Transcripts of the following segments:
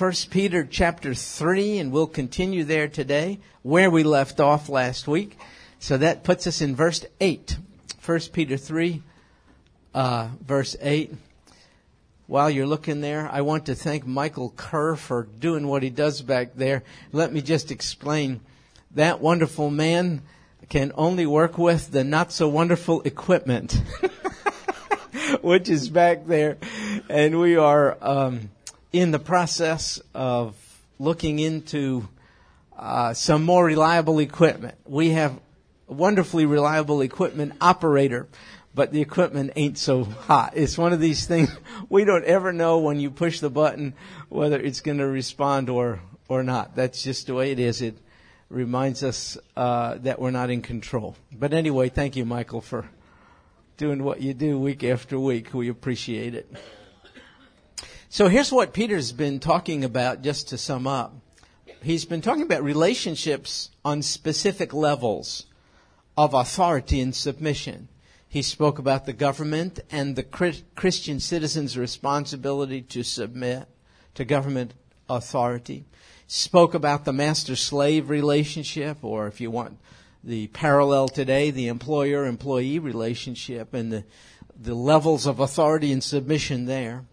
1 Peter chapter 3, and we'll continue there today where we left off last week. So that puts us in verse 8. 1 Peter 3, uh, verse 8. While you're looking there, I want to thank Michael Kerr for doing what he does back there. Let me just explain. That wonderful man can only work with the not so wonderful equipment, which is back there. And we are, um, in the process of looking into uh, some more reliable equipment. We have wonderfully reliable equipment operator, but the equipment ain't so hot. It's one of these things we don't ever know when you push the button whether it's going to respond or or not. That's just the way it is. It reminds us uh, that we're not in control. But anyway, thank you, Michael, for doing what you do week after week. We appreciate it. So here's what Peter's been talking about, just to sum up. He's been talking about relationships on specific levels of authority and submission. He spoke about the government and the Christian citizen's responsibility to submit to government authority. Spoke about the master-slave relationship, or if you want the parallel today, the employer-employee relationship and the, the levels of authority and submission there.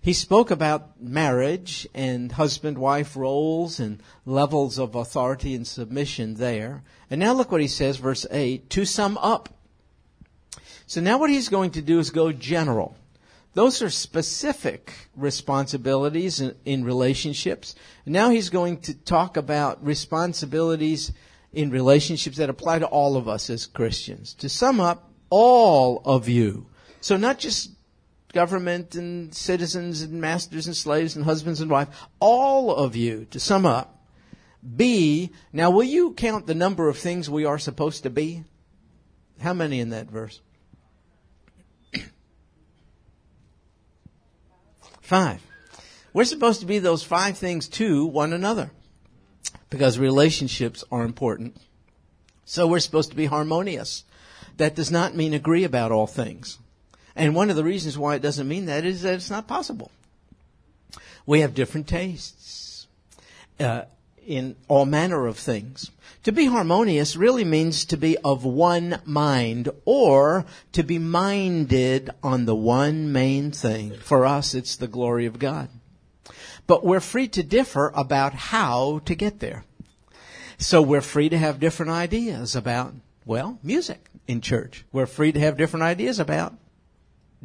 He spoke about marriage and husband wife roles and levels of authority and submission there. And now look what he says, verse 8, to sum up. So now what he's going to do is go general. Those are specific responsibilities in, in relationships. Now he's going to talk about responsibilities in relationships that apply to all of us as Christians. To sum up, all of you. So not just government and citizens and masters and slaves and husbands and wives, all of you, to sum up, be, now will you count the number of things we are supposed to be? How many in that verse? five. We're supposed to be those five things to one another because relationships are important. So we're supposed to be harmonious. That does not mean agree about all things. And one of the reasons why it doesn't mean that is that it's not possible. We have different tastes uh, in all manner of things. To be harmonious really means to be of one mind or to be minded on the one main thing. For us, it's the glory of God. But we're free to differ about how to get there. So we're free to have different ideas about, well, music in church. We're free to have different ideas about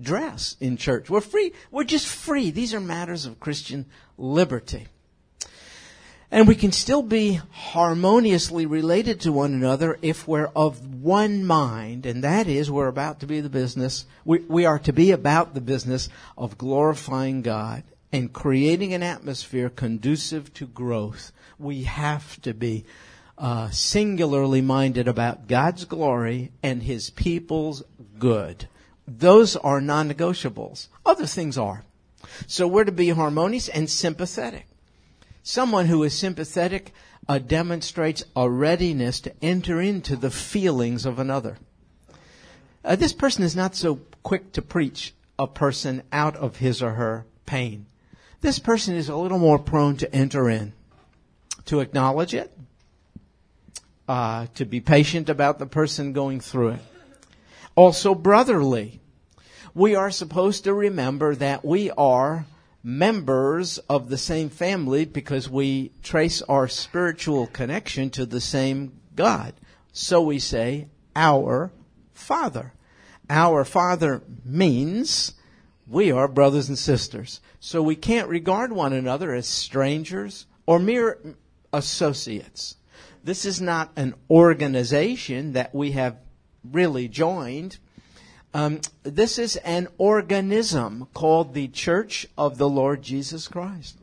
dress in church. We're free. We're just free. These are matters of Christian liberty. And we can still be harmoniously related to one another if we're of one mind, and that is we're about to be the business, we, we are to be about the business of glorifying God and creating an atmosphere conducive to growth. We have to be uh, singularly minded about God's glory and His people's good. Those are non-negotiables. Other things are. So we're to be harmonious and sympathetic. Someone who is sympathetic uh, demonstrates a readiness to enter into the feelings of another. Uh, this person is not so quick to preach a person out of his or her pain. This person is a little more prone to enter in, to acknowledge it, uh, to be patient about the person going through it also brotherly. We are supposed to remember that we are members of the same family because we trace our spiritual connection to the same God. So we say, our Father. Our Father means we are brothers and sisters. So we can't regard one another as strangers or mere associates. This is not an organization that we have really joined. Um, this is an organism called the Church of the Lord Jesus Christ.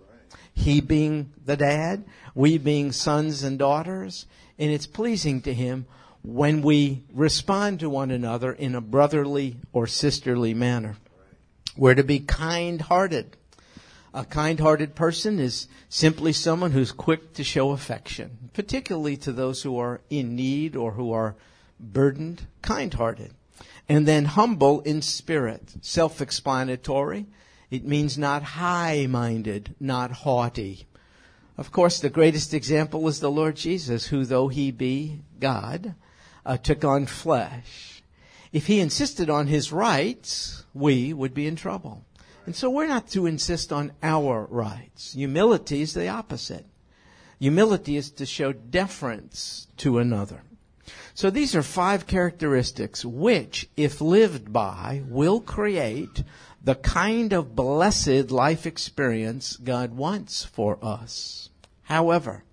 He being the dad, we being sons and daughters, and it's pleasing to Him when we respond to one another in a brotherly or sisterly manner. We're to be kind hearted. A kind hearted person is simply someone who's quick to show affection, particularly to those who are in need or who are burdened, kind hearted. And then humble in spirit, self explanatory, It means not high-minded, not haughty. Of course, the greatest example is the Lord Jesus, who though he be God, uh, took on flesh. If he insisted on his rights, we would be in trouble. And so we're not to insist on our rights. Humility is the opposite. Humility is to show deference to another. So these are five characteristics which, if lived by, will create the kind of blessed life experience God wants for us. However,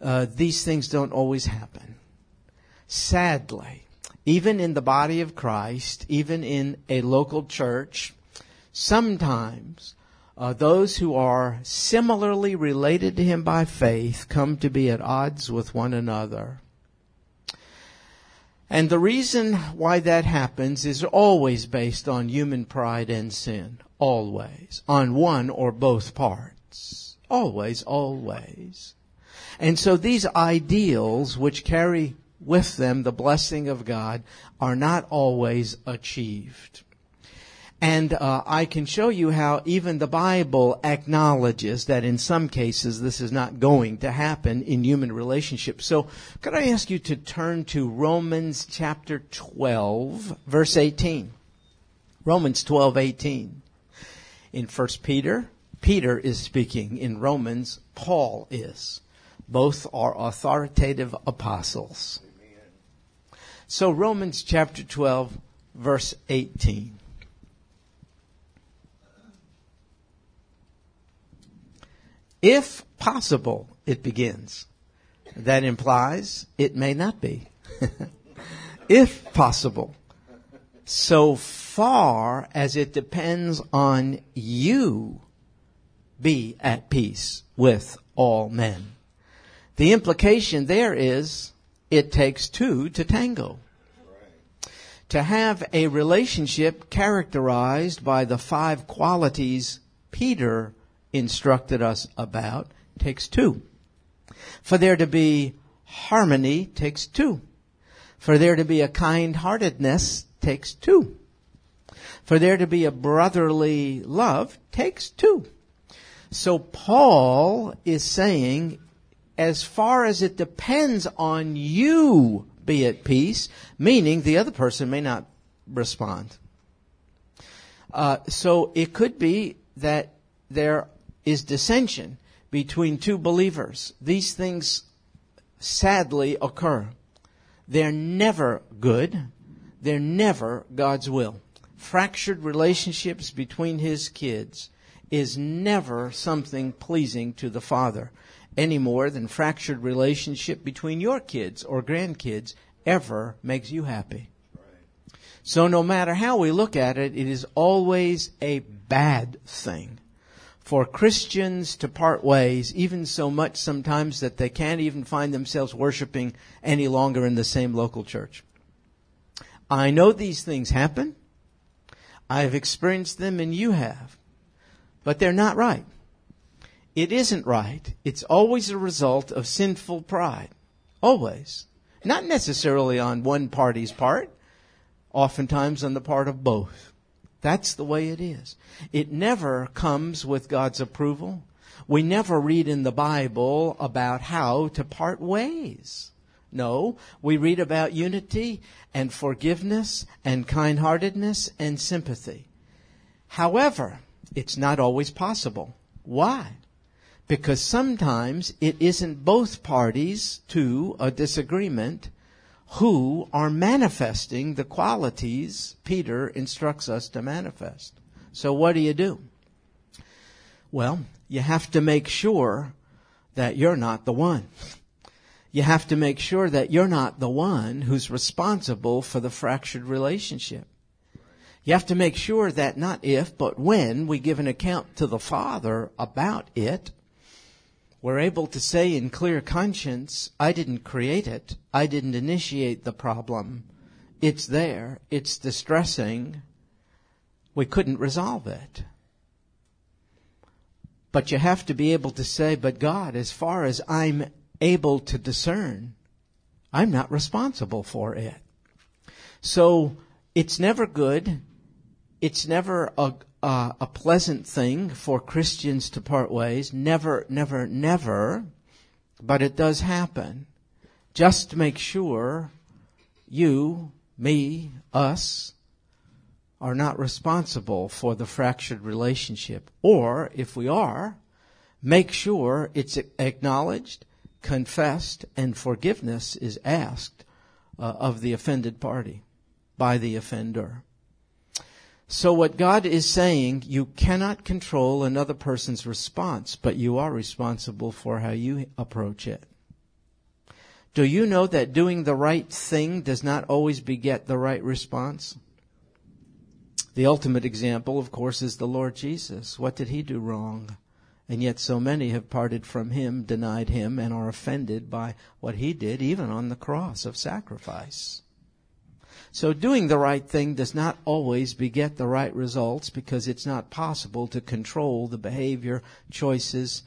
uh, these things don't always happen. Sadly, even in the body of Christ, even in a local church, sometimes uh, those who are similarly related to him by faith come to be at odds with one another. And the reason why that happens is always based on human pride and sin. Always. On one or both parts. Always, always. And so these ideals, which carry with them the blessing of God, are not always achieved. And uh, I can show you how even the Bible acknowledges that in some cases this is not going to happen in human relationships. So could I ask you to turn to Romans chapter 12, verse 18. Romans 12, 18. In 1 Peter Peter is speaking. In Romans, Paul is. Both are authoritative apostles. So Romans chapter 12, verse 18. If possible, it begins. That implies it may not be. if possible. So far as it depends on you be at peace with all men. The implication there is it takes two to tango. To have a relationship characterized by the five qualities Peter instructed us about takes two. For there to be harmony takes two. For there to be a kind-heartedness takes two. For there to be a brotherly love takes two. So Paul is saying, as far as it depends on you, be at peace, meaning the other person may not respond. Uh, so it could be that there is dissension between two believers. These things sadly occur. They're never good. They're never God's will. Fractured relationships between his kids is never something pleasing to the Father any more than fractured relationship between your kids or grandkids ever makes you happy. So no matter how we look at it, it is always a bad thing for Christians to part ways, even so much sometimes that they can't even find themselves worshiping any longer in the same local church. I know these things happen. I've experienced them and you have but they're not right. It isn't right. It's always a result of sinful pride. Always. Not necessarily on one party's part, oftentimes on the part of both. That's the way it is. It never comes with God's approval. We never read in the Bible about how to part ways. No, we read about unity and forgiveness and kindheartedness and sympathy. However, it's not always possible. Why? Because sometimes it isn't both parties to a disagreement who are manifesting the qualities Peter instructs us to manifest. So what do you do? Well, you have to make sure that you're not the one. You have to make sure that you're not the one who's responsible for the fractured relationship. You have to make sure that not if, but when we give an account to the Father about it, we're able to say in clear conscience, I didn't create it. I didn't initiate the problem. It's there. It's distressing. We couldn't resolve it. But you have to be able to say, but God, as far as I'm able to discern, I'm not responsible for it. So it's never good it's never a, uh, a pleasant thing for Christians to part ways. Never, never, never. But it does happen. Just make sure you, me, us, are not responsible for the fractured relationship. Or, if we are, make sure it's acknowledged, confessed, and forgiveness is asked uh, of the offended party by the offender. So what God is saying, you cannot control another person's response, but you are responsible for how you approach it. Do you know that doing the right thing does not always beget the right response? The ultimate example, of course, is the Lord Jesus. What did he do wrong? And yet so many have parted from him, denied him, and are offended by what he did, even on the cross of sacrifice. So doing the right thing does not always beget the right results because it's not possible to control the behavior, choices,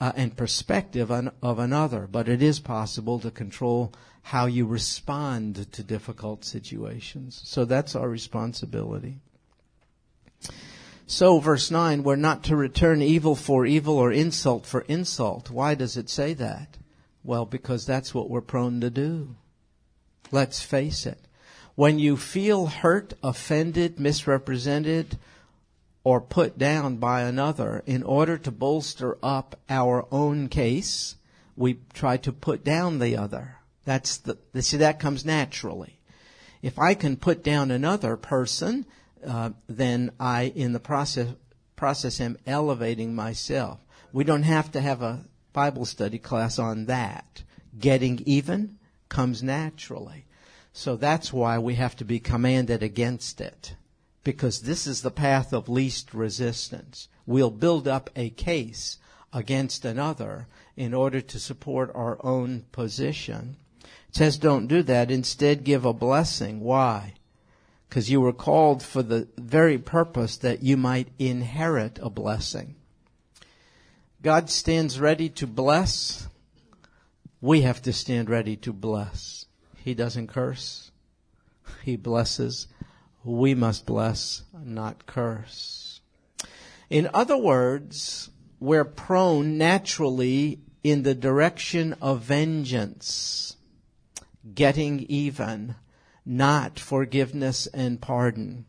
uh, and perspective on, of another, but it is possible to control how you respond to difficult situations. So that's our responsibility. So, verse 9, we're not to return evil for evil or insult for insult. Why does it say that? Well, because that's what we're prone to do. Let's face it. When you feel hurt, offended, misrepresented, or put down by another, in order to bolster up our own case, we try to put down the other. That's the, see, that comes naturally. If I can put down another person, uh, then I, in the process, process am elevating myself. We don't have to have a Bible study class on that. Getting even comes naturally. So that's why we have to be commanded against it. Because this is the path of least resistance. We'll build up a case against another in order to support our own position. It says don't do that. Instead give a blessing. Why? Because you were called for the very purpose that you might inherit a blessing. God stands ready to bless. We have to stand ready to bless. He doesn't curse. He blesses. We must bless, not curse. In other words, we're prone naturally in the direction of vengeance, getting even, not forgiveness and pardon.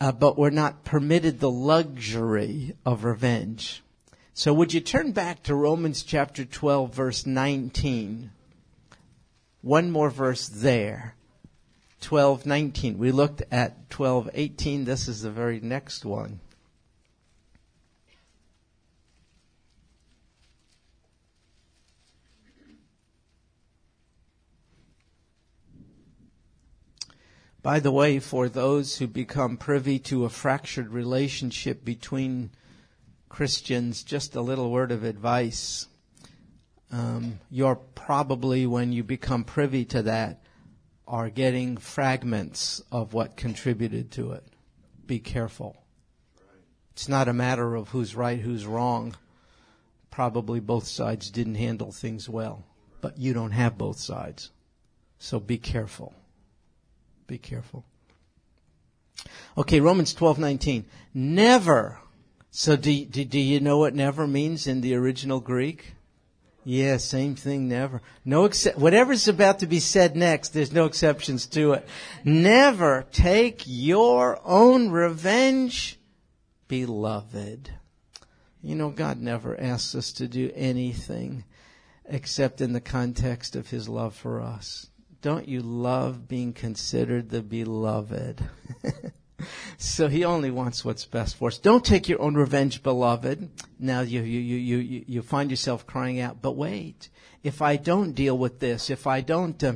Uh, but we're not permitted the luxury of revenge. So would you turn back to Romans chapter 12 verse 19? One more verse there. 12:19. We looked at 12:18. This is the very next one. By the way, for those who become privy to a fractured relationship between Christians, just a little word of advice um, you're probably, when you become privy to that, are getting fragments of what contributed to it. Be careful. It's not a matter of who's right, who's wrong. Probably both sides didn't handle things well, but you don't have both sides. So be careful. Be careful. Okay, Romans 12:19. Never. So do, do, do you know what never means in the original Greek? Yeah, same thing, never. No except, whatever's about to be said next, there's no exceptions to it. Never take your own revenge, beloved. You know, God never asks us to do anything except in the context of His love for us. Don't you love being considered the beloved? so he only wants what's best for us. Don't take your own revenge, beloved. Now you, you, you, you, you find yourself crying out, but wait, if I don't deal with this, if I don't uh,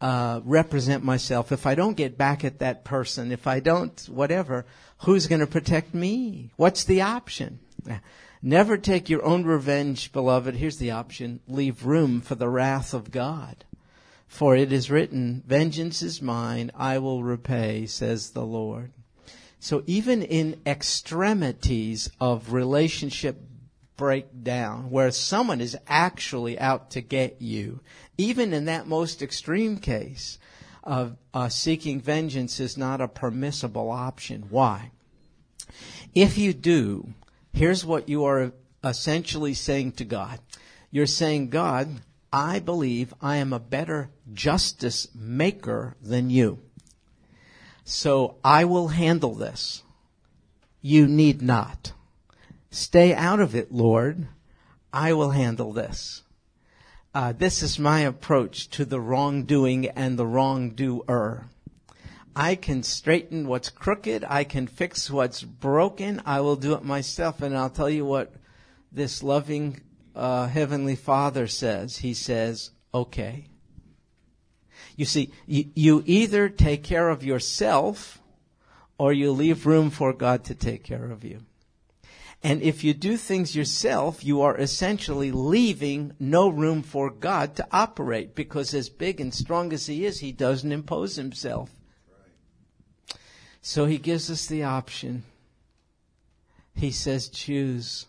uh, represent myself, if I don't get back at that person, if I don't whatever, who's going to protect me? What's the option? Never take your own revenge, beloved. Here's the option. Leave room for the wrath of God. For it is written, Vengeance is mine, I will repay, says the Lord. So even in extremities of relationship breakdown, where someone is actually out to get you, even in that most extreme case of uh, seeking vengeance is not a permissible option. Why? If you do, here's what you are essentially saying to God. You're saying, God, I believe I am a better justice maker than you. So I will handle this. You need not. Stay out of it, Lord. I will handle this. Uh, this is my approach to the wrongdoing and the wrongdoer. I can straighten what's crooked. I can fix what's broken. I will do it myself. And I'll tell you what this loving uh, Heavenly Father says. He says, okay. You see, you, you either take care of yourself or you leave room for God to take care of you. And if you do things yourself, you are essentially leaving no room for God to operate because as big and strong as He is, He doesn't impose Himself. So He gives us the option. He says, choose.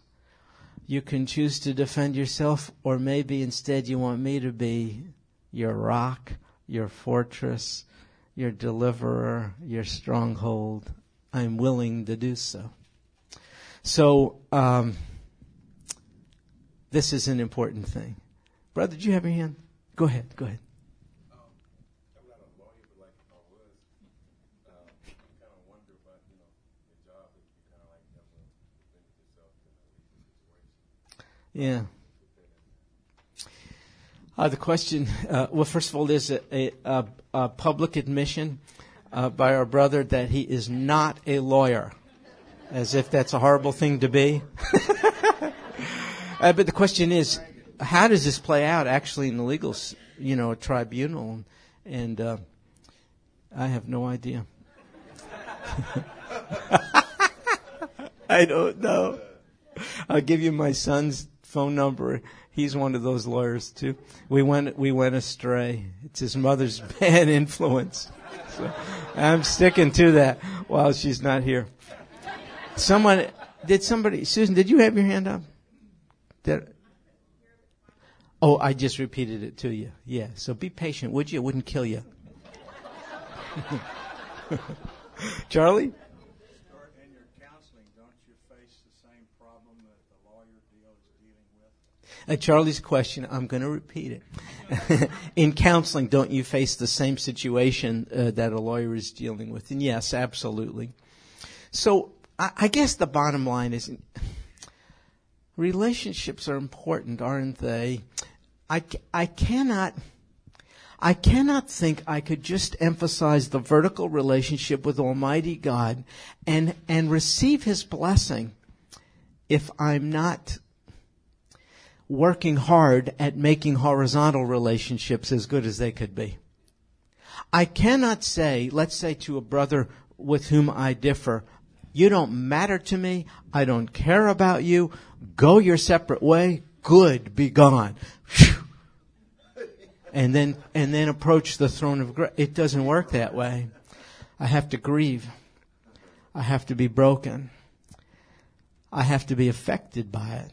You can choose to defend yourself, or maybe instead you want me to be your rock, your fortress, your deliverer, your stronghold. I'm willing to do so. So, um, this is an important thing. Brother, did you have your hand? Go ahead, go ahead. Yeah. Uh, the question, uh, well, first of all, there's a, a, a public admission uh, by our brother that he is not a lawyer, as if that's a horrible thing to be. Uh, but the question is, how does this play out actually in the legal, you know, tribunal? And uh, I have no idea. I don't know. I'll give you my son's phone number. He's one of those lawyers too. We went we went astray. It's his mother's bad influence. So I'm sticking to that while she's not here. Someone did somebody Susan, did you have your hand up? Did Oh, I just repeated it to you. Yeah. So be patient, would you? It wouldn't kill you. Charlie? Uh, Charlie's question, I'm going to repeat it. in counseling, don't you face the same situation uh, that a lawyer is dealing with? And yes, absolutely. So I, I guess the bottom line is relationships are important, aren't they? I, I cannot. I cannot think I could just emphasize the vertical relationship with Almighty God and, and receive His blessing if I'm not working hard at making horizontal relationships as good as they could be. I cannot say, let's say to a brother with whom I differ, you don't matter to me. I don't care about you. Go your separate way. Good. Be gone. And then, and then approach the throne of grace. It doesn't work that way. I have to grieve. I have to be broken. I have to be affected by it.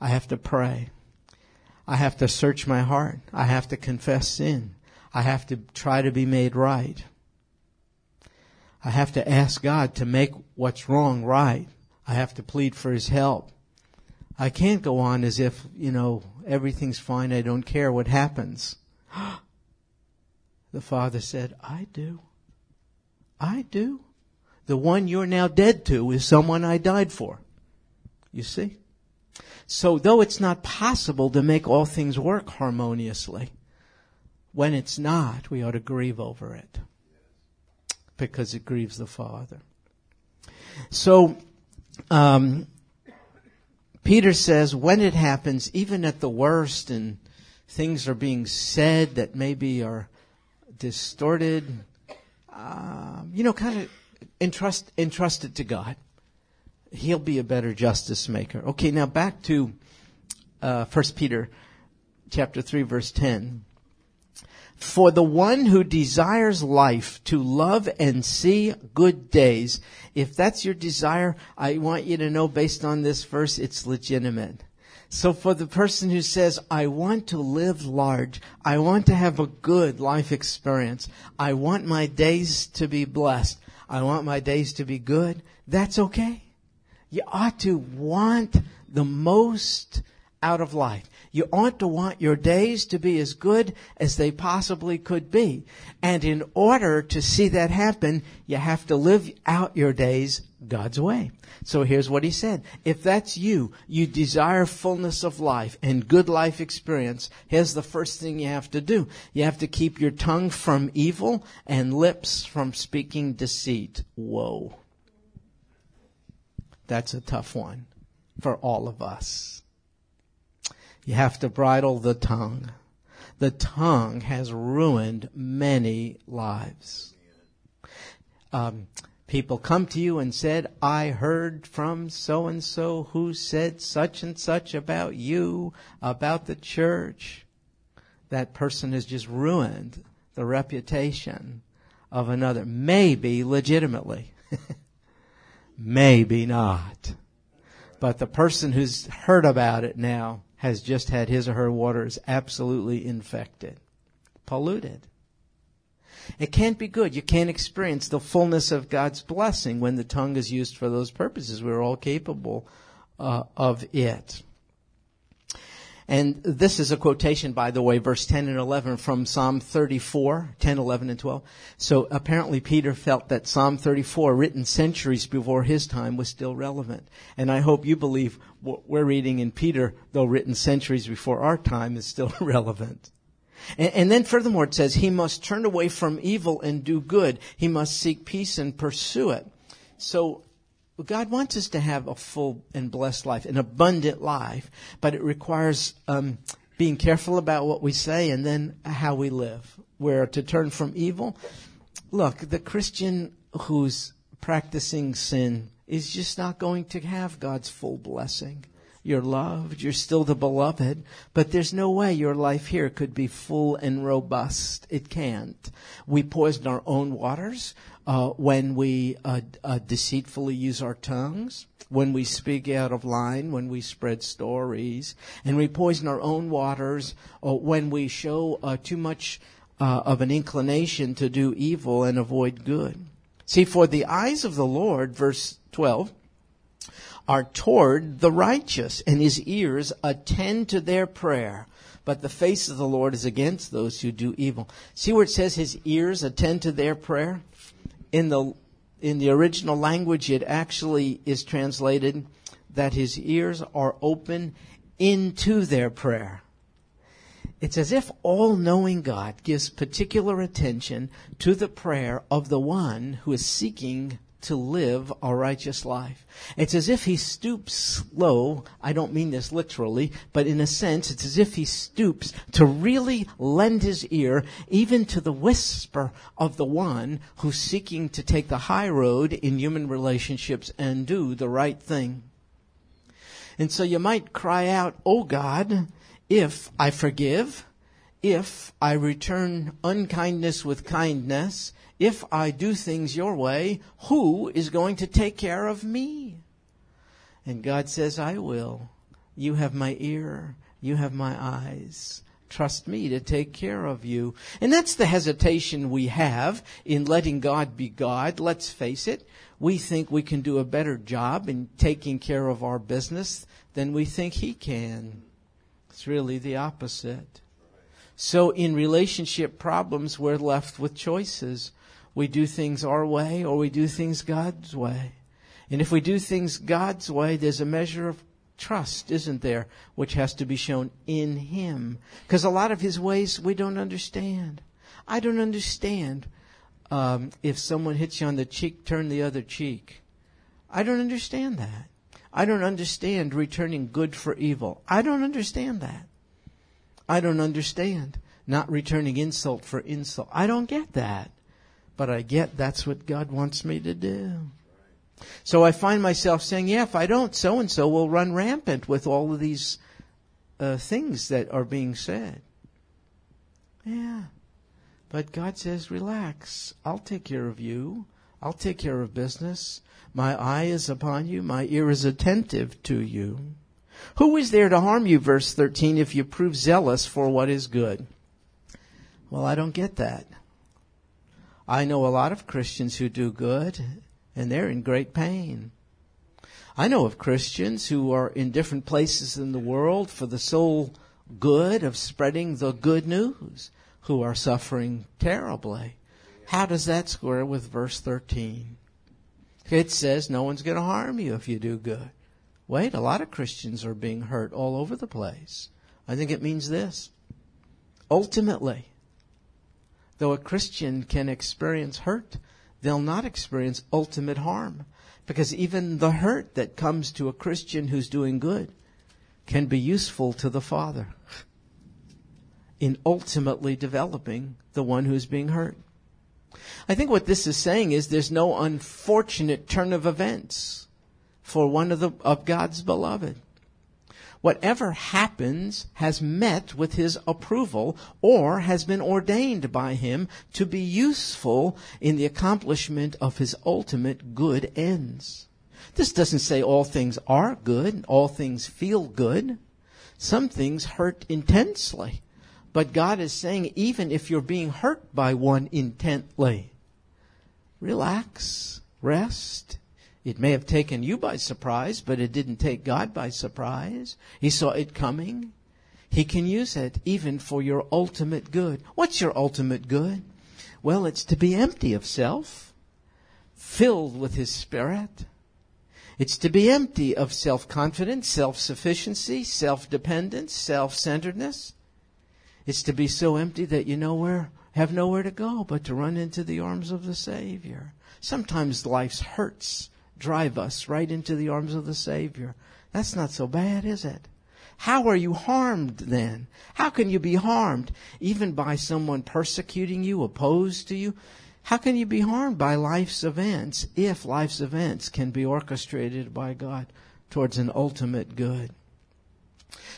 I have to pray. I have to search my heart. I have to confess sin. I have to try to be made right. I have to ask God to make what's wrong right. I have to plead for His help. I can't go on as if, you know, everything's fine. I don't care what happens. the Father said, I do. I do. The one you're now dead to is someone I died for. You see? So though it's not possible to make all things work harmoniously, when it's not, we ought to grieve over it. Because it grieves the Father. So, um, Peter says when it happens, even at the worst, and things are being said that maybe are distorted, uh, you know, kind of entrust entrust it to God he'll be a better justice maker. Okay, now back to uh, 1 Peter chapter 3 verse 10. For the one who desires life to love and see good days, if that's your desire, I want you to know based on this verse, it's legitimate. So for the person who says, I want to live large, I want to have a good life experience, I want my days to be blessed, I want my days to be good. That's okay. You ought to want the most out of life. You ought to want your days to be as good as they possibly could be. And in order to see that happen, you have to live out your days God's way. So here's what he said. If that's you, you desire fullness of life and good life experience, here's the first thing you have to do. You have to keep your tongue from evil and lips from speaking deceit. Whoa. That's a tough one for all of us. You have to bridle the tongue. The tongue has ruined many lives. Um, people come to you and said, I heard from so and so who said such and such about you, about the church. That person has just ruined the reputation of another. Maybe legitimately. Maybe not. But the person who's heard about it now has just had his or her waters absolutely infected, polluted. It can't be good. You can't experience the fullness of God's blessing when the tongue is used for those purposes. We're all capable uh, of it. And this is a quotation, by the way, verse 10 and 11 from Psalm 34, 10, 11, and 12. So apparently Peter felt that Psalm 34, written centuries before his time, was still relevant. And I hope you believe what we're reading in Peter, though written centuries before our time, is still relevant. And, and then furthermore it says, he must turn away from evil and do good. He must seek peace and pursue it. So God wants us to have a full and blessed life, an abundant life, but it requires um, being careful about what we say and then how we live. Where to turn from evil. Look, the Christian who's practicing sin is just not going to have God's full blessing. You're loved, you're still the beloved, but there's no way your life here could be full and robust. It can't. We poison our own waters uh, when we uh, uh, deceitfully use our tongues, when we speak out of line, when we spread stories, and we poison our own waters, or when we show uh, too much uh, of an inclination to do evil and avoid good. See, for the eyes of the Lord, verse 12, are toward the righteous, and his ears attend to their prayer. But the face of the Lord is against those who do evil. See where it says his ears attend to their prayer? in the in the original language, it actually is translated that his ears are open into their prayer. It's as if all knowing God gives particular attention to the prayer of the one who is seeking to live a righteous life. It's as if he stoops low. I don't mean this literally, but in a sense, it's as if he stoops to really lend his ear even to the whisper of the one who's seeking to take the high road in human relationships and do the right thing. And so you might cry out, Oh God, if I forgive, if I return unkindness with kindness, if I do things your way, who is going to take care of me? And God says, I will. You have my ear. You have my eyes. Trust me to take care of you. And that's the hesitation we have in letting God be God. Let's face it. We think we can do a better job in taking care of our business than we think He can. It's really the opposite. So in relationship problems, we're left with choices. We do things our way or we do things God's way. And if we do things God's way, there's a measure of trust, isn't there, which has to be shown in Him. Because a lot of His ways we don't understand. I don't understand um, if someone hits you on the cheek, turn the other cheek. I don't understand that. I don't understand returning good for evil. I don't understand that. I don't understand not returning insult for insult. I don't get that but I get that's what God wants me to do. So I find myself saying, yeah, if I don't, so and so will run rampant with all of these uh, things that are being said. Yeah. But God says, relax. I'll take care of you. I'll take care of business. My eye is upon you. My ear is attentive to you. Who is there to harm you, verse 13, if you prove zealous for what is good? Well, I don't get that. I know a lot of Christians who do good and they're in great pain. I know of Christians who are in different places in the world for the sole good of spreading the good news who are suffering terribly. How does that square with verse 13? It says no one's going to harm you if you do good. Wait, a lot of Christians are being hurt all over the place. I think it means this. Ultimately, though a Christian can experience hurt, they'll not experience ultimate harm. Because even the hurt that comes to a Christian who's doing good can be useful to the Father in ultimately developing the one who's being hurt. I think what this is saying is there's no unfortunate turn of events for one of the, of God's beloved. Whatever happens has met with his approval or has been ordained by him to be useful in the accomplishment of his ultimate good ends. This doesn't say all things are good, all things feel good. Some things hurt intensely. But God is saying, even if you're being hurt by one intently, relax, rest. It may have taken you by surprise, but it didn't take God by surprise. He saw it coming. He can use it even for your ultimate good. What's your ultimate good? Well, it's to be empty of self, filled with His Spirit. It's to be empty of self-confidence, self-sufficiency, self-dependence, self-centeredness. It's to be so empty that you nowhere have nowhere to go but to run into the arms of the Savior. Sometimes life's hurts drive us right into the arms of the Savior. That's not so bad, is it? How are you harmed then? How can you be harmed even by someone persecuting you, opposed to you? How can you be harmed by life's events if life's events can be orchestrated by God towards an ultimate good?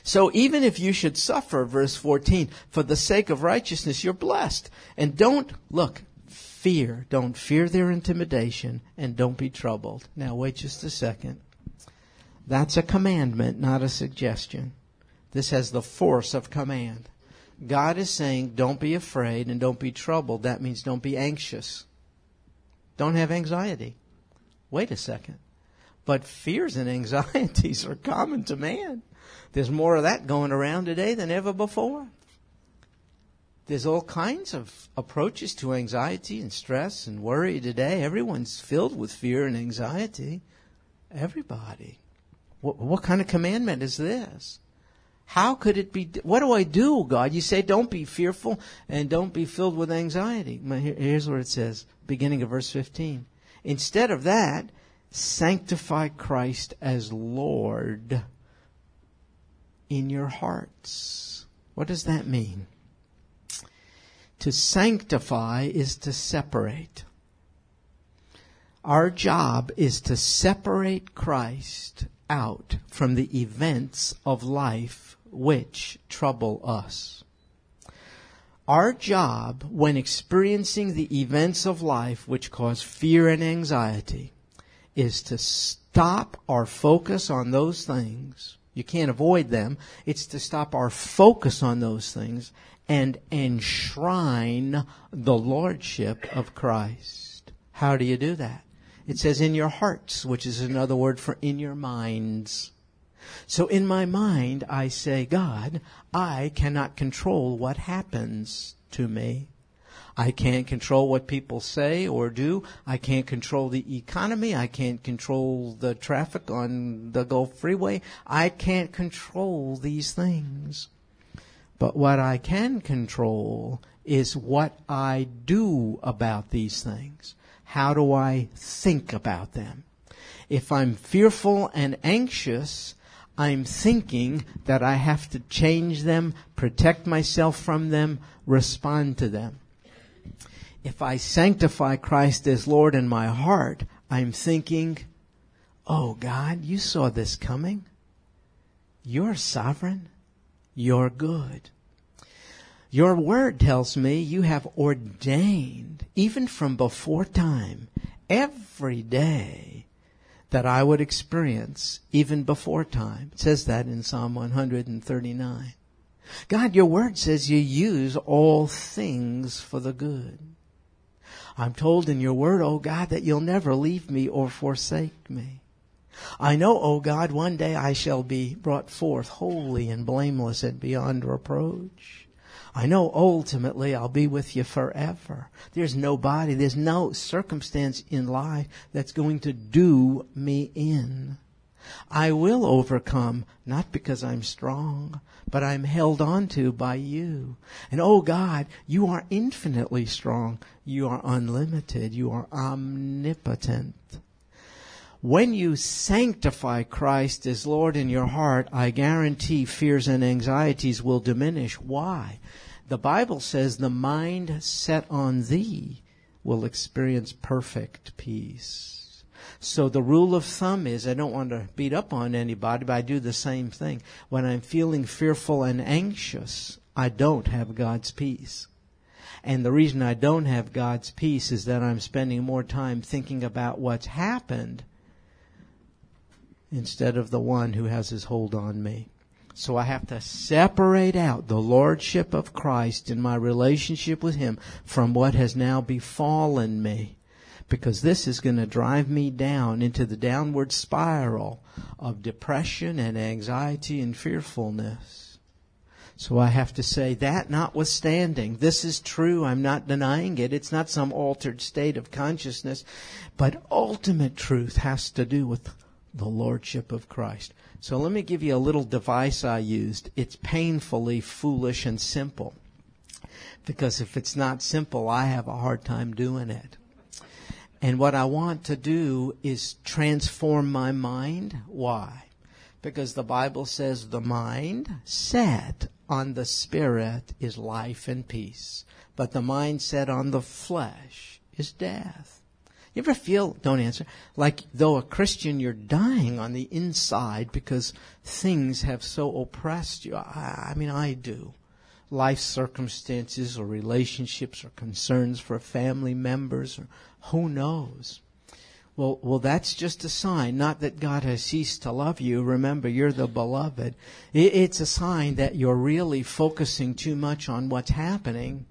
So even if you should suffer, verse 14, for the sake of righteousness, you're blessed. And don't, look, fear. Don't fear their intimidation and don't be troubled. Now wait just a second. That's a commandment, not a suggestion. This has the force of command. God is saying, don't be afraid and don't be troubled. That means don't be anxious. Don't have anxiety. Wait a second. But fears and anxieties are common to man. There's more of that going around today than ever before. There's all kinds of approaches to anxiety and stress and worry today. Everyone's filled with fear and anxiety. Everybody. What, what kind of commandment is this? How could it be? What do I do, God? You say don't be fearful and don't be filled with anxiety. Here's what it says, beginning of verse 15. Instead of that, sanctify Christ as Lord in your hearts. What does that mean? To sanctify is to separate. Our job is to separate Christ out from the events of life which trouble us. Our job when experiencing the events of life which cause fear and anxiety is to stop our focus on those things you can't avoid them. It's to stop our focus on those things and enshrine the lordship of Christ. How do you do that? It says in your hearts, which is another word for in your minds. So in my mind, I say, God, I cannot control what happens to me. I can't control what people say or do. I can't control the economy. I can't control the traffic on the Gulf Freeway. I can't control these things. But what I can control is what I do about these things. How do I think about them? If I'm fearful and anxious, I'm thinking that I have to change them, protect myself from them, respond to them if I sanctify Christ as Lord in my heart, I'm thinking, oh God, you saw this coming. You're sovereign. You're good. Your word tells me you have ordained, even from before time, every day that I would experience, even before time. It says that in Psalm 139. God, your word says you use all things for the good. I'm told in your word, O God, that you'll never leave me or forsake me. I know, O God, one day I shall be brought forth holy and blameless and beyond reproach. I know ultimately I'll be with you forever. There's nobody, there's no circumstance in life that's going to do me in. I will overcome, not because I'm strong, but I'm held on to by you. And oh God, you are infinitely strong. You are unlimited. You are omnipotent. When you sanctify Christ as Lord in your heart, I guarantee fears and anxieties will diminish. Why? The Bible says the mind set on thee will experience perfect peace. So the rule of thumb is, I don't want to beat up on anybody, but I do the same thing. When I'm feeling fearful and anxious, I don't have God's peace. And the reason I don't have God's peace is that I'm spending more time thinking about what's happened instead of the one who has his hold on me. So I have to separate out the lordship of Christ in my relationship with him from what has now befallen me. Because this is going to drive me down into the downward spiral of depression and anxiety and fearfulness. So I have to say that notwithstanding, this is true. I'm not denying it. It's not some altered state of consciousness, but ultimate truth has to do with the Lordship of Christ. So let me give you a little device I used. It's painfully foolish and simple. Because if it's not simple, I have a hard time doing it. And what I want to do is transform my mind. Why? Because the Bible says the mind set on the Spirit is life and peace, but the mind set on the flesh is death. You ever feel, don't answer, like though a Christian you're dying on the inside because things have so oppressed you? I, I mean, I do. Life circumstances or relationships or concerns for family members or who knows. Well, well, that's just a sign, not that God has ceased to love you. Remember, you're the beloved. It's a sign that you're really focusing too much on what's happening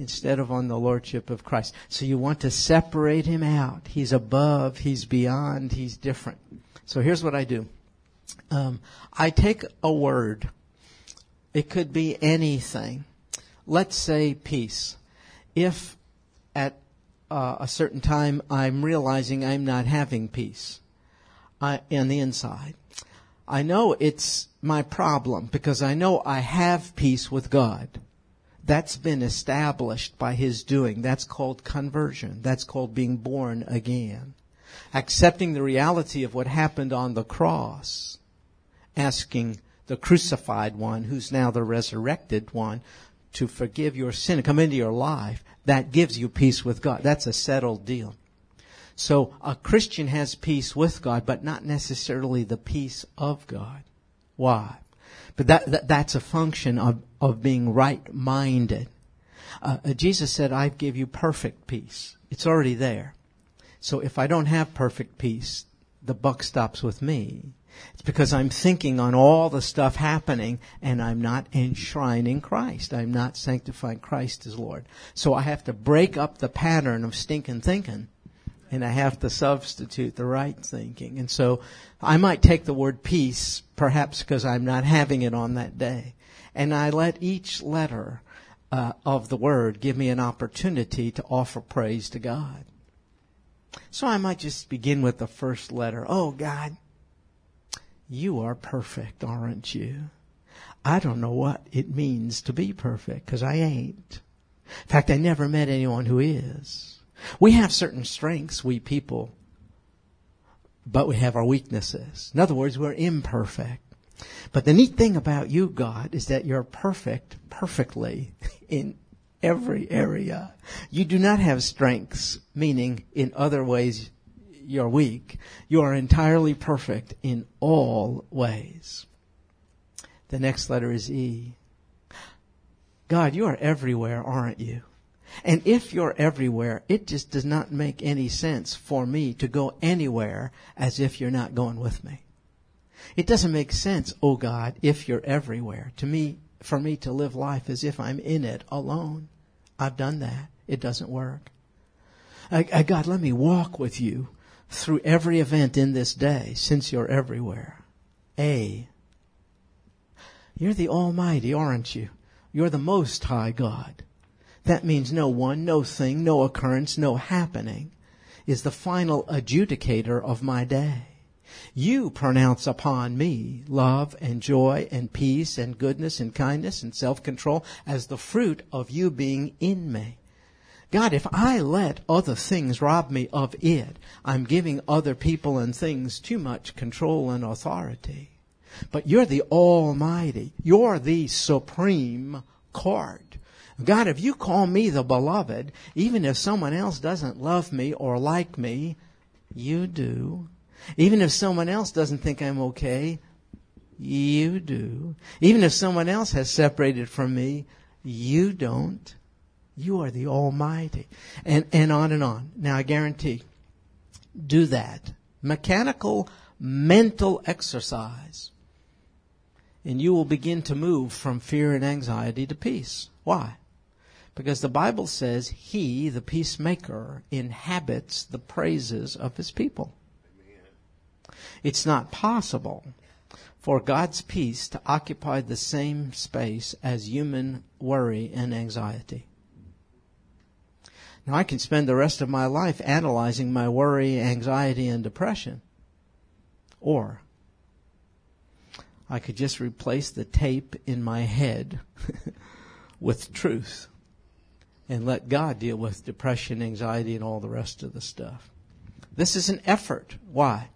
instead of on the lordship of Christ. So you want to separate him out. He's above, he's beyond, he's different. So here's what I do. Um, I take a word. It could be anything. Let's say peace. If at uh, a certain time I'm realizing I'm not having peace I, on the inside, I know it's my problem because I know I have peace with God. That's been established by his doing. That's called conversion. That's called being born again. Accepting the reality of what happened on the cross. Asking the crucified one, who's now the resurrected one, to forgive your sin and come into your life. That gives you peace with God. That's a settled deal. So a Christian has peace with God, but not necessarily the peace of God. Why? But that, that that's a function of, of being right minded. Uh, uh, Jesus said, I give you perfect peace. It's already there. So if I don't have perfect peace, the buck stops with me. It's because I'm thinking on all the stuff happening and I'm not enshrining Christ. I'm not sanctifying Christ as Lord. So I have to break up the pattern of stinking thinking and I have to substitute the right thinking. And so I might take the word peace, perhaps because I'm not having it on that day. And I let each letter uh, of the word give me an opportunity to offer praise to God. So I might just begin with the first letter. Oh God, you are perfect, aren't you? I don't know what it means to be perfect because I ain't. In fact, I never met anyone who is. We have certain strengths, we people, but we have our weaknesses. In other words, we're imperfect. But the neat thing about you, God, is that you're perfect, perfectly in every area. You do not have strengths, meaning in other ways you're weak. You are entirely perfect in all ways. The next letter is E. God, you are everywhere, aren't you? And if you're everywhere, it just does not make any sense for me to go anywhere as if you're not going with me. It doesn't make sense, oh God, if you're everywhere. To me, for me to live life as if I'm in it alone. I've done that. It doesn't work. I, I, God, let me walk with you through every event in this day since you're everywhere. A. You're the Almighty, aren't you? You're the Most High God. That means no one, no thing, no occurrence, no happening is the final adjudicator of my day. You pronounce upon me love and joy and peace and goodness and kindness and self-control as the fruit of you being in me. God, if I let other things rob me of it, I'm giving other people and things too much control and authority. But you're the Almighty. You're the Supreme Court. God, if you call me the beloved, even if someone else doesn't love me or like me, you do. Even if someone else doesn't think I'm okay, you do. Even if someone else has separated from me, you don't. You are the Almighty. And, and on and on. Now I guarantee, do that. Mechanical mental exercise. And you will begin to move from fear and anxiety to peace. Why? Because the Bible says he, the peacemaker, inhabits the praises of his people. It's not possible for God's peace to occupy the same space as human worry and anxiety. Now I can spend the rest of my life analyzing my worry, anxiety, and depression. Or I could just replace the tape in my head with truth and let God deal with depression, anxiety, and all the rest of the stuff. This is an effort. Why?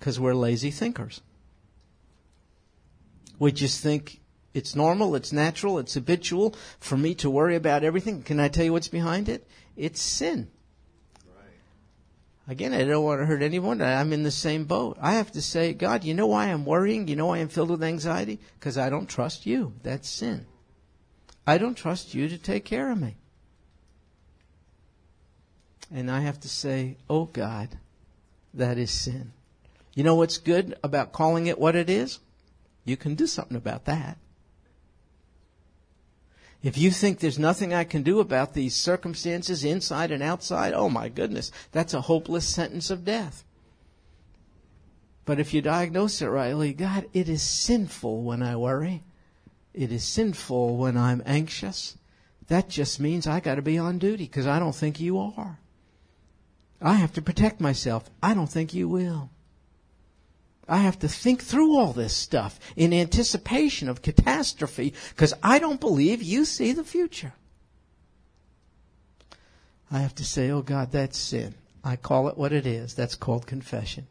Because we're lazy thinkers. We just think it's normal, it's natural, it's habitual for me to worry about everything. Can I tell you what's behind it? It's sin. Again, I don't want to hurt anyone. I'm in the same boat. I have to say, God, you know why I'm worrying? You know why I'm filled with anxiety? Because I don't trust you. That's sin. I don't trust you to take care of me. And I have to say, oh God, that is sin. You know what's good about calling it what it is? You can do something about that. If you think there's nothing I can do about these circumstances inside and outside, oh my goodness, that's a hopeless sentence of death. But if you diagnose it rightly, God, it is sinful when I worry. It is sinful when I'm anxious. That just means I got to be on duty because I don't think you are. I have to protect myself. I don't think you will. I have to think through all this stuff in anticipation of catastrophe because I don't believe you see the future. I have to say, oh God, that's sin. I call it what it is. That's called confession.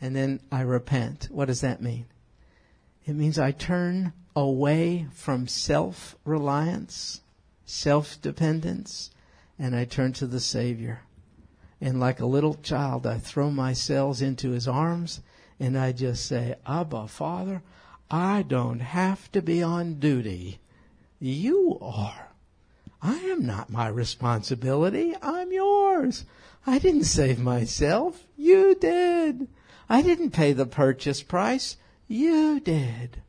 And then I repent. What does that mean? It means I turn away from self-reliance, self-dependence, and I turn to the Savior. And like a little child, I throw myself into His arms and I just say, Abba, Father, I don't have to be on duty. You are. I am not my responsibility. I'm yours. I didn't save myself. You did. I didn't pay the purchase price. You did.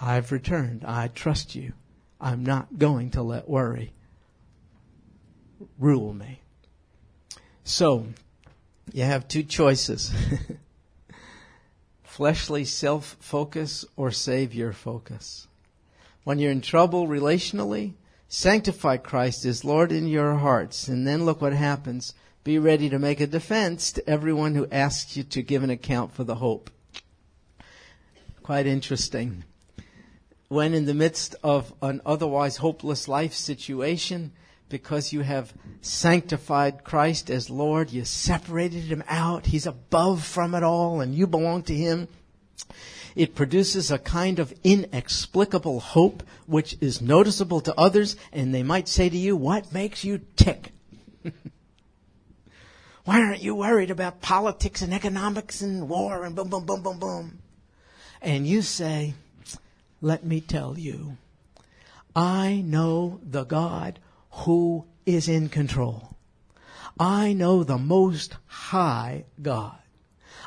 I've returned. I trust you. I'm not going to let worry rule me. So, you have two choices. fleshly self focus or Savior focus. When you're in trouble relationally, sanctify Christ as Lord in your hearts, and then look what happens. Be ready to make a defense to everyone who asks you to give an account for the hope. Quite interesting. When in the midst of an otherwise hopeless life situation, because you have sanctified Christ as Lord. You separated him out. He's above from it all and you belong to him. It produces a kind of inexplicable hope which is noticeable to others and they might say to you, what makes you tick? Why aren't you worried about politics and economics and war and boom, boom, boom, boom, boom? And you say, let me tell you, I know the God who is in control. I know the most high God.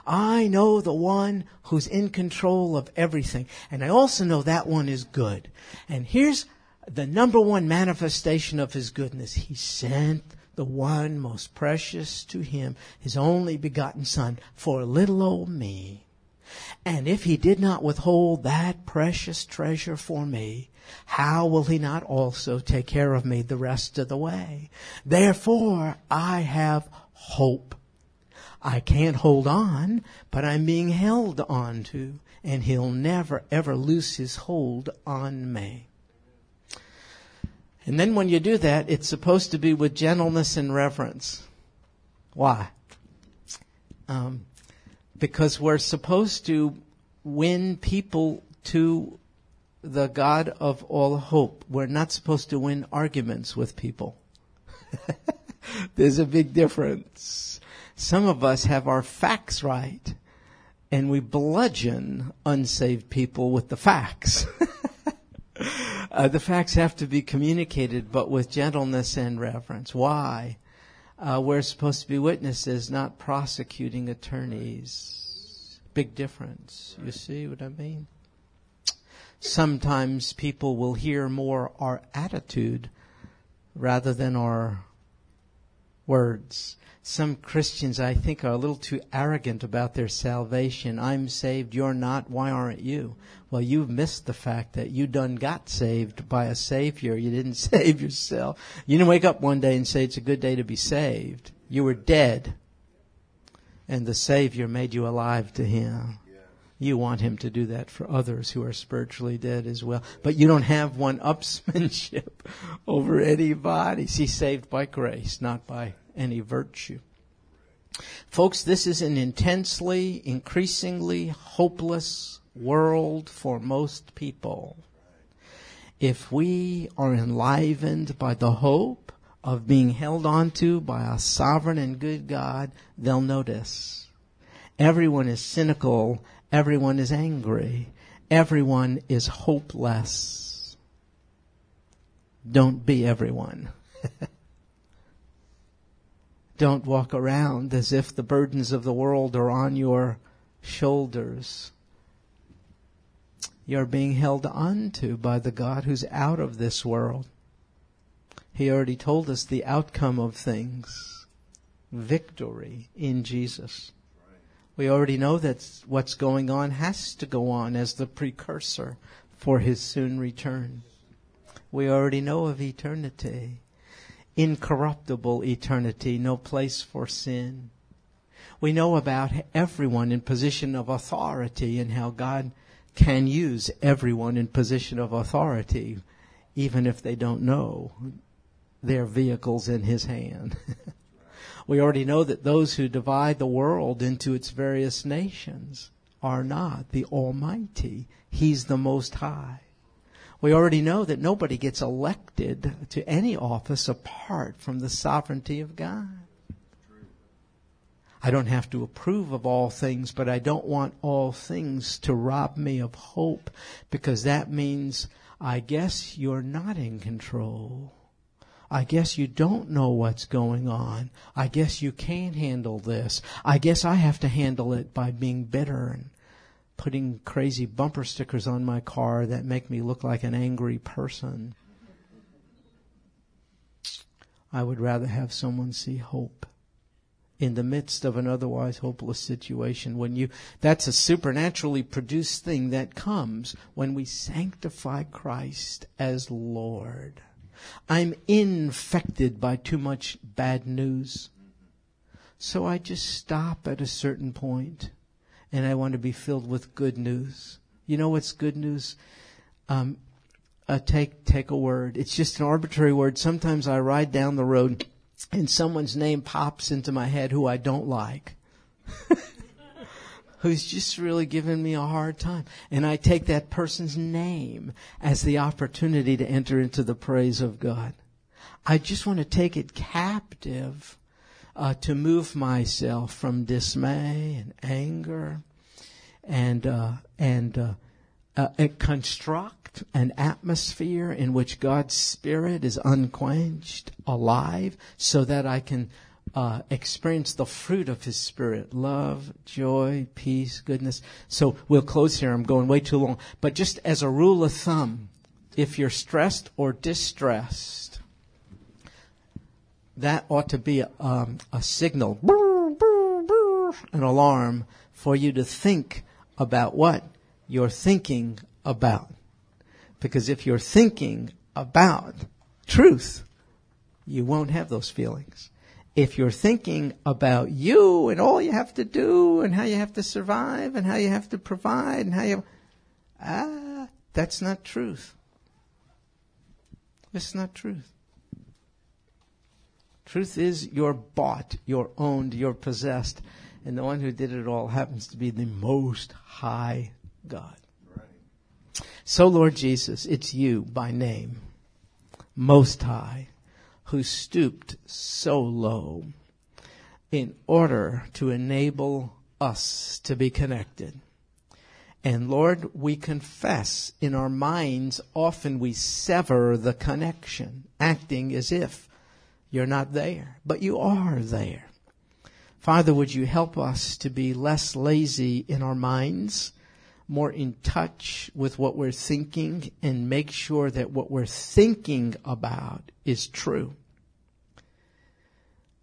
I know the one who's in control of everything. And I also know that one is good. And here's the number one manifestation of his goodness. He sent the one most precious to him, his only begotten son, for little old me. And if he did not withhold that precious treasure for me, how will he not also take care of me the rest of the way? Therefore, I have hope. I can't hold on, but I'm being held on to, and he'll never ever loose his hold on me. And then when you do that, it's supposed to be with gentleness and reverence. Why? Um, because we're supposed to win people to the God of all hope. We're not supposed to win arguments with people. There's a big difference. Some of us have our facts right and we bludgeon unsaved people with the facts. uh, the facts have to be communicated, but with gentleness and reverence. Why? Uh, we're supposed to be witnesses, not prosecuting attorneys. Big difference. You see what I mean? Sometimes people will hear more our attitude rather than our words. Some Christians, I think, are a little too arrogant about their salvation. I'm saved, you're not, why aren't you? Well, you've missed the fact that you done got saved by a Savior. You didn't save yourself. You didn't wake up one day and say it's a good day to be saved. You were dead. And the Savior made you alive to Him. You want him to do that for others who are spiritually dead as well. But you don't have one upsmanship over anybody. See, saved by grace, not by any virtue. Folks, this is an intensely, increasingly hopeless world for most people. If we are enlivened by the hope of being held onto by a sovereign and good God, they'll notice. Everyone is cynical Everyone is angry. Everyone is hopeless. Don't be everyone. Don't walk around as if the burdens of the world are on your shoulders. You're being held onto by the God who's out of this world. He already told us the outcome of things. Victory in Jesus. We already know that what's going on has to go on as the precursor for his soon return. We already know of eternity. Incorruptible eternity, no place for sin. We know about everyone in position of authority and how God can use everyone in position of authority, even if they don't know their vehicles in His hand. We already know that those who divide the world into its various nations are not the Almighty. He's the Most High. We already know that nobody gets elected to any office apart from the sovereignty of God. I don't have to approve of all things, but I don't want all things to rob me of hope because that means I guess you're not in control. I guess you don't know what's going on. I guess you can't handle this. I guess I have to handle it by being bitter and putting crazy bumper stickers on my car that make me look like an angry person. I would rather have someone see hope in the midst of an otherwise hopeless situation when you that's a supernaturally produced thing that comes when we sanctify Christ as Lord. I'm infected by too much bad news. So I just stop at a certain point and I want to be filled with good news. You know what's good news? Um, uh, take, take a word. It's just an arbitrary word. Sometimes I ride down the road and someone's name pops into my head who I don't like. who's just really giving me a hard time. And I take that person's name as the opportunity to enter into the praise of God. I just want to take it captive uh, to move myself from dismay and anger and uh, and uh, uh construct an atmosphere in which God's Spirit is unquenched, alive, so that I can uh, experience the fruit of His Spirit love, joy, peace, goodness. So we'll close here. I'm going way too long. But just as a rule of thumb, if you're stressed or distressed, that ought to be a, um, a signal, an alarm for you to think about what you're thinking about. Because if you're thinking about truth, you won't have those feelings. If you're thinking about you and all you have to do and how you have to survive and how you have to provide and how you, ah, that's not truth. It's not truth. Truth is you're bought, you're owned, you're possessed, and the one who did it all happens to be the most high God. Right. So Lord Jesus, it's you by name, most high, who stooped so low in order to enable us to be connected. And Lord, we confess in our minds, often we sever the connection, acting as if you're not there, but you are there. Father, would you help us to be less lazy in our minds, more in touch with what we're thinking, and make sure that what we're thinking about is true.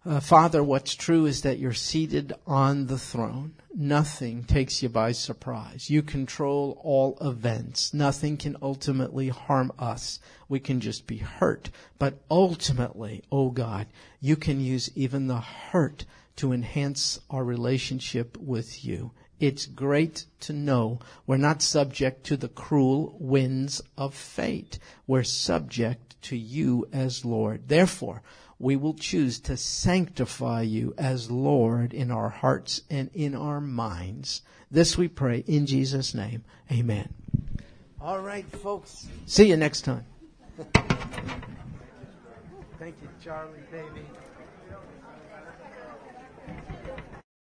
Uh, Father, what's true is that you're seated on the throne. Nothing takes you by surprise. You control all events. Nothing can ultimately harm us. We can just be hurt. But ultimately, oh God, you can use even the hurt to enhance our relationship with you. It's great to know we're not subject to the cruel winds of fate. We're subject to you as Lord. Therefore, we will choose to sanctify you as Lord in our hearts and in our minds. This we pray in Jesus' name. Amen. All right, folks. See you next time. Thank you, Charlie, baby.